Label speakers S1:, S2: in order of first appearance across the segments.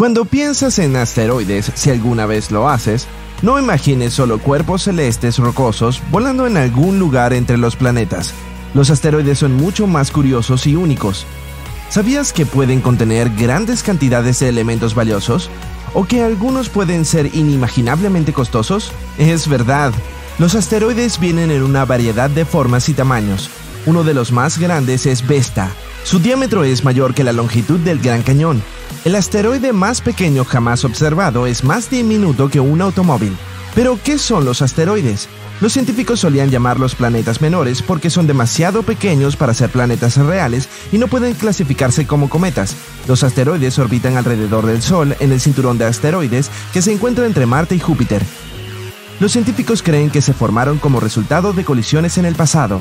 S1: Cuando piensas en asteroides, si alguna vez lo haces, no imagines solo cuerpos celestes rocosos volando en algún lugar entre los planetas. Los asteroides son mucho más curiosos y únicos. ¿Sabías que pueden contener grandes cantidades de elementos valiosos? ¿O que algunos pueden ser inimaginablemente costosos? Es verdad. Los asteroides vienen en una variedad de formas y tamaños. Uno de los más grandes es Vesta. Su diámetro es mayor que la longitud del Gran Cañón. El asteroide más pequeño jamás observado es más diminuto que un automóvil. Pero, ¿qué son los asteroides? Los científicos solían llamarlos planetas menores porque son demasiado pequeños para ser planetas reales y no pueden clasificarse como cometas. Los asteroides orbitan alrededor del Sol en el cinturón de asteroides que se encuentra entre Marte y Júpiter. Los científicos creen que se formaron como resultado de colisiones en el pasado.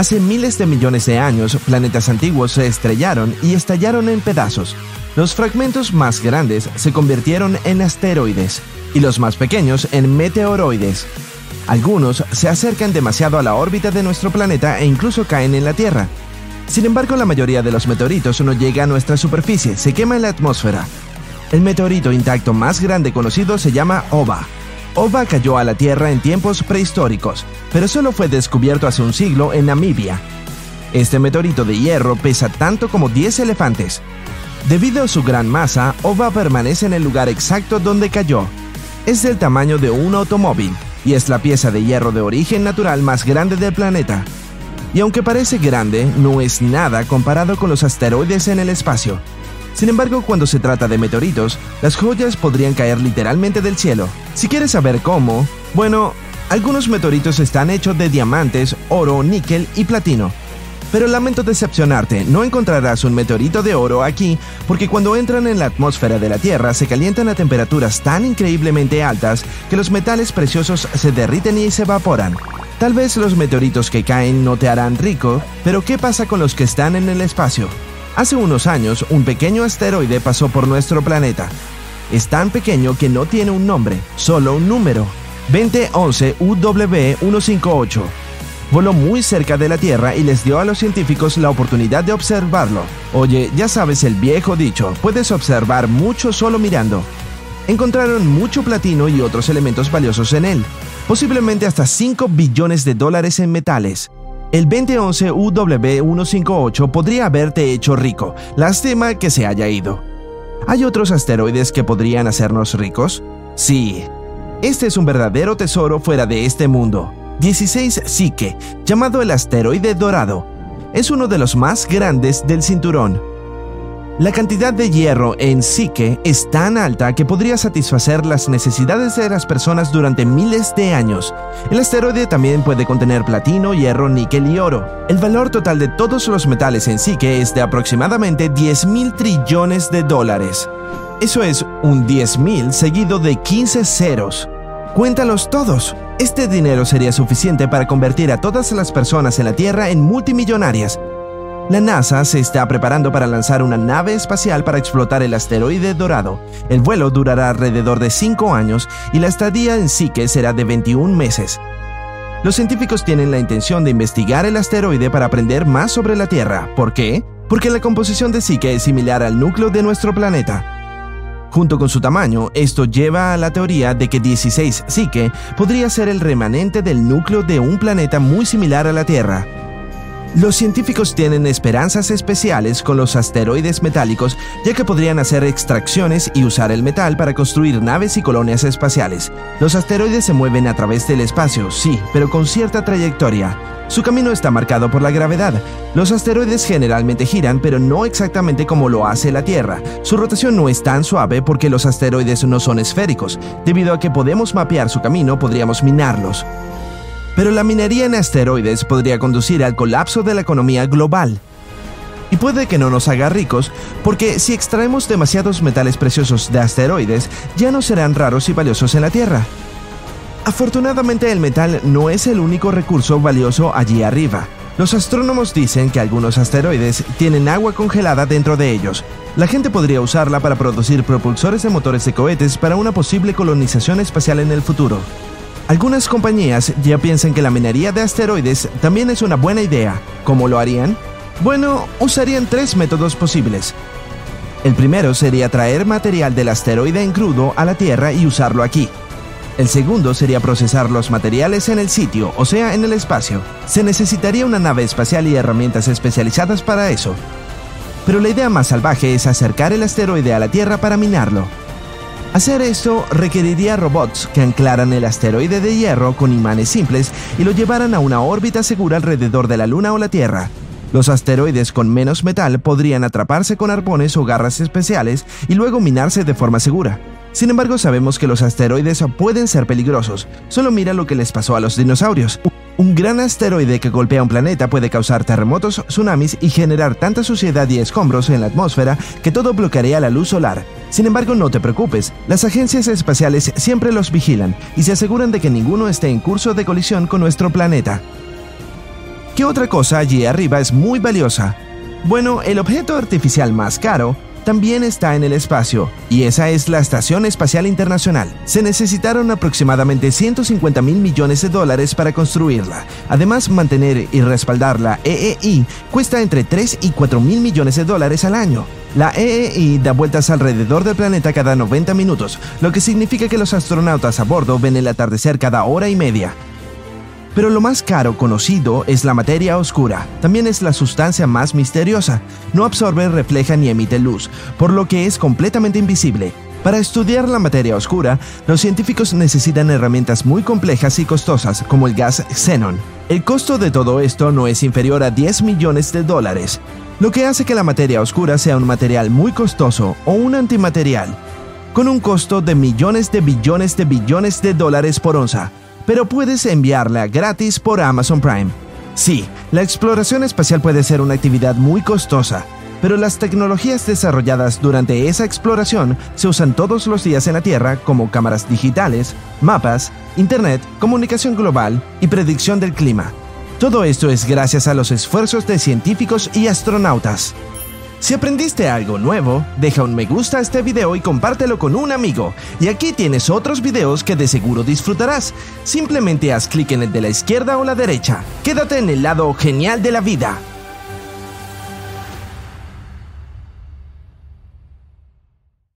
S1: Hace miles de millones de años, planetas antiguos se estrellaron y estallaron en pedazos. Los fragmentos más grandes se convirtieron en asteroides y los más pequeños en meteoroides. Algunos se acercan demasiado a la órbita de nuestro planeta e incluso caen en la Tierra. Sin embargo, la mayoría de los meteoritos no llega a nuestra superficie, se quema en la atmósfera. El meteorito intacto más grande conocido se llama OVA. OVA cayó a la Tierra en tiempos prehistóricos, pero solo fue descubierto hace un siglo en Namibia. Este meteorito de hierro pesa tanto como 10 elefantes. Debido a su gran masa, OVA permanece en el lugar exacto donde cayó. Es del tamaño de un automóvil y es la pieza de hierro de origen natural más grande del planeta. Y aunque parece grande, no es nada comparado con los asteroides en el espacio. Sin embargo, cuando se trata de meteoritos, las joyas podrían caer literalmente del cielo. Si quieres saber cómo, bueno, algunos meteoritos están hechos de diamantes, oro, níquel y platino. Pero lamento decepcionarte, no encontrarás un meteorito de oro aquí, porque cuando entran en la atmósfera de la Tierra se calientan a temperaturas tan increíblemente altas que los metales preciosos se derriten y se evaporan. Tal vez los meteoritos que caen no te harán rico, pero ¿qué pasa con los que están en el espacio? Hace unos años, un pequeño asteroide pasó por nuestro planeta. Es tan pequeño que no tiene un nombre, solo un número. 2011 UW158 voló muy cerca de la Tierra y les dio a los científicos la oportunidad de observarlo. Oye, ya sabes el viejo dicho, puedes observar mucho solo mirando. Encontraron mucho platino y otros elementos valiosos en él, posiblemente hasta 5 billones de dólares en metales. El 2011 UW158 podría haberte hecho rico, lástima que se haya ido. ¿Hay otros asteroides que podrían hacernos ricos? Sí. Este es un verdadero tesoro fuera de este mundo. 16 Psique, llamado el asteroide dorado, es uno de los más grandes del cinturón. La cantidad de hierro en Psique es tan alta que podría satisfacer las necesidades de las personas durante miles de años. El asteroide también puede contener platino, hierro, níquel y oro. El valor total de todos los metales en Psique es de aproximadamente 10 mil trillones de dólares. Eso es un 10.000 seguido de 15 ceros. Cuéntalos todos. Este dinero sería suficiente para convertir a todas las personas en la Tierra en multimillonarias. La NASA se está preparando para lanzar una nave espacial para explotar el asteroide dorado. El vuelo durará alrededor de 5 años y la estadía en Psique será de 21 meses. Los científicos tienen la intención de investigar el asteroide para aprender más sobre la Tierra. ¿Por qué? Porque la composición de Psique es similar al núcleo de nuestro planeta. Junto con su tamaño, esto lleva a la teoría de que 16 Psique podría ser el remanente del núcleo de un planeta muy similar a la Tierra. Los científicos tienen esperanzas especiales con los asteroides metálicos, ya que podrían hacer extracciones y usar el metal para construir naves y colonias espaciales. Los asteroides se mueven a través del espacio, sí, pero con cierta trayectoria. Su camino está marcado por la gravedad. Los asteroides generalmente giran, pero no exactamente como lo hace la Tierra. Su rotación no es tan suave porque los asteroides no son esféricos. Debido a que podemos mapear su camino, podríamos minarlos. Pero la minería en asteroides podría conducir al colapso de la economía global. Y puede que no nos haga ricos, porque si extraemos demasiados metales preciosos de asteroides, ya no serán raros y valiosos en la Tierra. Afortunadamente el metal no es el único recurso valioso allí arriba. Los astrónomos dicen que algunos asteroides tienen agua congelada dentro de ellos. La gente podría usarla para producir propulsores de motores de cohetes para una posible colonización espacial en el futuro. Algunas compañías ya piensan que la minería de asteroides también es una buena idea. ¿Cómo lo harían? Bueno, usarían tres métodos posibles. El primero sería traer material del asteroide en crudo a la Tierra y usarlo aquí. El segundo sería procesar los materiales en el sitio, o sea, en el espacio. Se necesitaría una nave espacial y herramientas especializadas para eso. Pero la idea más salvaje es acercar el asteroide a la Tierra para minarlo. Hacer esto requeriría robots que anclaran el asteroide de hierro con imanes simples y lo llevaran a una órbita segura alrededor de la Luna o la Tierra. Los asteroides con menos metal podrían atraparse con arpones o garras especiales y luego minarse de forma segura. Sin embargo, sabemos que los asteroides pueden ser peligrosos. Solo mira lo que les pasó a los dinosaurios. Un gran asteroide que golpea un planeta puede causar terremotos, tsunamis y generar tanta suciedad y escombros en la atmósfera que todo bloquearía la luz solar. Sin embargo, no te preocupes, las agencias espaciales siempre los vigilan y se aseguran de que ninguno esté en curso de colisión con nuestro planeta. ¿Qué otra cosa allí arriba es muy valiosa? Bueno, el objeto artificial más caro también está en el espacio, y esa es la Estación Espacial Internacional. Se necesitaron aproximadamente 150 mil millones de dólares para construirla. Además, mantener y respaldar la EEI cuesta entre 3 y 4 mil millones de dólares al año. La EEI da vueltas alrededor del planeta cada 90 minutos, lo que significa que los astronautas a bordo ven el atardecer cada hora y media. Pero lo más caro conocido es la materia oscura. También es la sustancia más misteriosa. No absorbe, refleja ni emite luz, por lo que es completamente invisible. Para estudiar la materia oscura, los científicos necesitan herramientas muy complejas y costosas, como el gas xenon. El costo de todo esto no es inferior a 10 millones de dólares, lo que hace que la materia oscura sea un material muy costoso o un antimaterial, con un costo de millones de billones de billones de dólares por onza pero puedes enviarla gratis por Amazon Prime. Sí, la exploración espacial puede ser una actividad muy costosa, pero las tecnologías desarrolladas durante esa exploración se usan todos los días en la Tierra como cámaras digitales, mapas, Internet, comunicación global y predicción del clima. Todo esto es gracias a los esfuerzos de científicos y astronautas. Si aprendiste algo nuevo, deja un me gusta a este video y compártelo con un amigo. Y aquí tienes otros videos que de seguro disfrutarás. Simplemente haz clic en el de la izquierda o la derecha. Quédate en el lado genial de la vida.